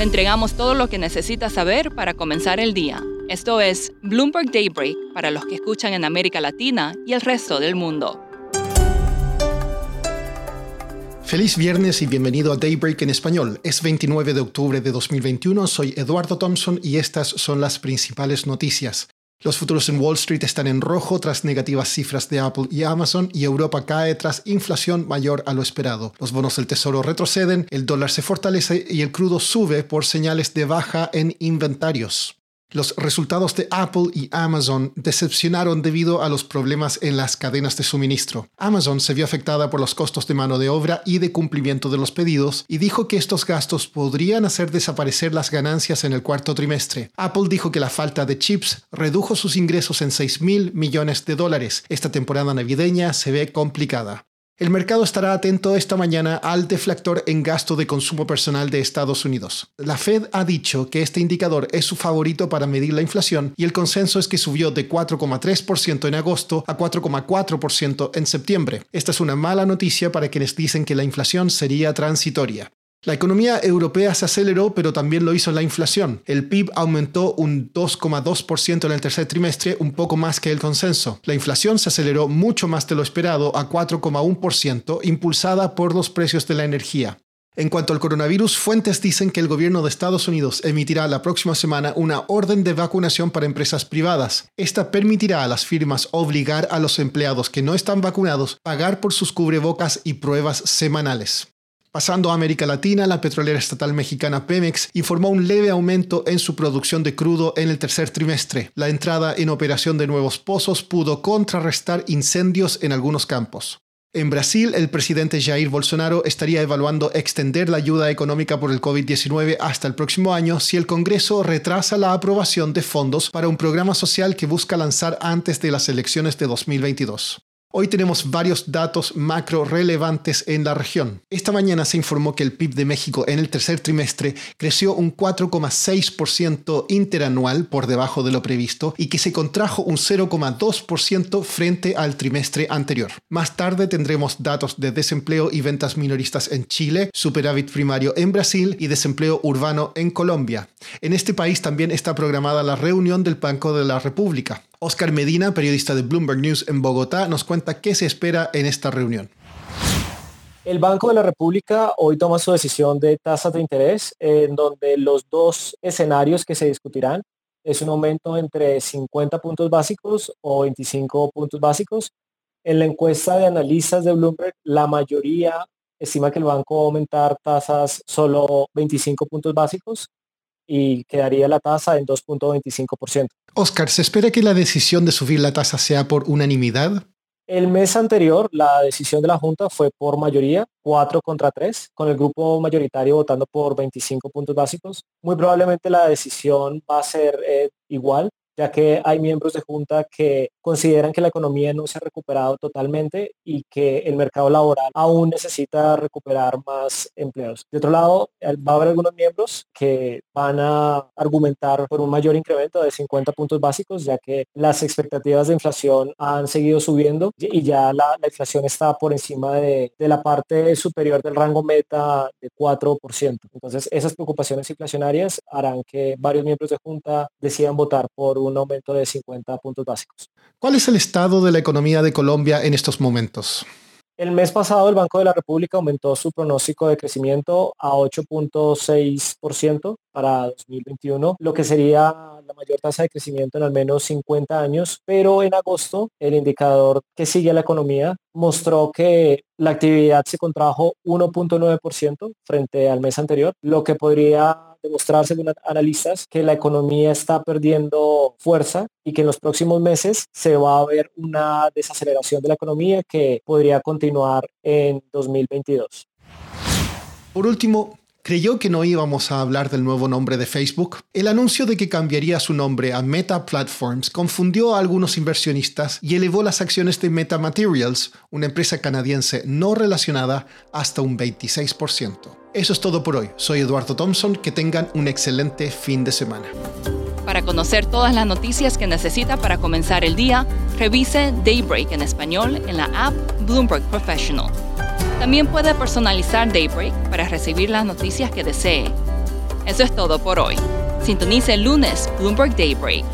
Le entregamos todo lo que necesita saber para comenzar el día. Esto es Bloomberg Daybreak para los que escuchan en América Latina y el resto del mundo. Feliz viernes y bienvenido a Daybreak en español. Es 29 de octubre de 2021, soy Eduardo Thompson y estas son las principales noticias. Los futuros en Wall Street están en rojo tras negativas cifras de Apple y Amazon y Europa cae tras inflación mayor a lo esperado. Los bonos del tesoro retroceden, el dólar se fortalece y el crudo sube por señales de baja en inventarios. Los resultados de Apple y Amazon decepcionaron debido a los problemas en las cadenas de suministro. Amazon se vio afectada por los costos de mano de obra y de cumplimiento de los pedidos y dijo que estos gastos podrían hacer desaparecer las ganancias en el cuarto trimestre. Apple dijo que la falta de chips redujo sus ingresos en 6 mil millones de dólares. Esta temporada navideña se ve complicada. El mercado estará atento esta mañana al deflactor en gasto de consumo personal de Estados Unidos. La Fed ha dicho que este indicador es su favorito para medir la inflación y el consenso es que subió de 4,3% en agosto a 4,4% en septiembre. Esta es una mala noticia para quienes dicen que la inflación sería transitoria. La economía europea se aceleró, pero también lo hizo la inflación. El PIB aumentó un 2,2% en el tercer trimestre, un poco más que el consenso. La inflación se aceleró mucho más de lo esperado, a 4,1%, impulsada por los precios de la energía. En cuanto al coronavirus, fuentes dicen que el gobierno de Estados Unidos emitirá la próxima semana una orden de vacunación para empresas privadas. Esta permitirá a las firmas obligar a los empleados que no están vacunados pagar por sus cubrebocas y pruebas semanales. Pasando a América Latina, la petrolera estatal mexicana Pemex informó un leve aumento en su producción de crudo en el tercer trimestre. La entrada en operación de nuevos pozos pudo contrarrestar incendios en algunos campos. En Brasil, el presidente Jair Bolsonaro estaría evaluando extender la ayuda económica por el COVID-19 hasta el próximo año si el Congreso retrasa la aprobación de fondos para un programa social que busca lanzar antes de las elecciones de 2022. Hoy tenemos varios datos macro relevantes en la región. Esta mañana se informó que el PIB de México en el tercer trimestre creció un 4,6% interanual por debajo de lo previsto y que se contrajo un 0,2% frente al trimestre anterior. Más tarde tendremos datos de desempleo y ventas minoristas en Chile, superávit primario en Brasil y desempleo urbano en Colombia. En este país también está programada la reunión del Banco de la República. Oscar Medina, periodista de Bloomberg News en Bogotá, nos cuenta qué se espera en esta reunión. El Banco de la República hoy toma su decisión de tasas de interés, en donde los dos escenarios que se discutirán es un aumento entre 50 puntos básicos o 25 puntos básicos. En la encuesta de analistas de Bloomberg, la mayoría estima que el banco va a aumentar tasas solo 25 puntos básicos y quedaría la tasa en 2.25%. Oscar, ¿se espera que la decisión de subir la tasa sea por unanimidad? El mes anterior, la decisión de la Junta fue por mayoría, 4 contra 3, con el grupo mayoritario votando por 25 puntos básicos. Muy probablemente la decisión va a ser eh, igual, ya que hay miembros de Junta que consideran que la economía no se ha recuperado totalmente y que el mercado laboral aún necesita recuperar más empleos. De otro lado, va a haber algunos miembros que van a argumentar por un mayor incremento de 50 puntos básicos, ya que las expectativas de inflación han seguido subiendo y ya la, inflación está por encima de, de, la parte superior del rango meta de 4%. Entonces, esas preocupaciones inflacionarias harán que varios miembros de Junta decidan votar por un aumento de 50 puntos básicos. ¿Cuál es el estado de la economía de Colombia en estos momentos? El mes pasado el Banco de la República aumentó su pronóstico de crecimiento a 8.6% para 2021, lo que sería la mayor tasa de crecimiento en al menos 50 años, pero en agosto el indicador que sigue a la economía mostró que la actividad se contrajo 1.9% frente al mes anterior, lo que podría demostrar, según analistas, que la economía está perdiendo fuerza y que en los próximos meses se va a ver una desaceleración de la economía que podría continuar en 2022. Por último, creyó que no íbamos a hablar del nuevo nombre de Facebook. El anuncio de que cambiaría su nombre a Meta Platforms confundió a algunos inversionistas y elevó las acciones de Meta Materials, una empresa canadiense no relacionada, hasta un 26%. Eso es todo por hoy. Soy Eduardo Thompson. Que tengan un excelente fin de semana. Para conocer todas las noticias que necesita para comenzar el día, revise Daybreak en español en la app Bloomberg Professional. También puede personalizar Daybreak para recibir las noticias que desee. Eso es todo por hoy. Sintonice el lunes Bloomberg Daybreak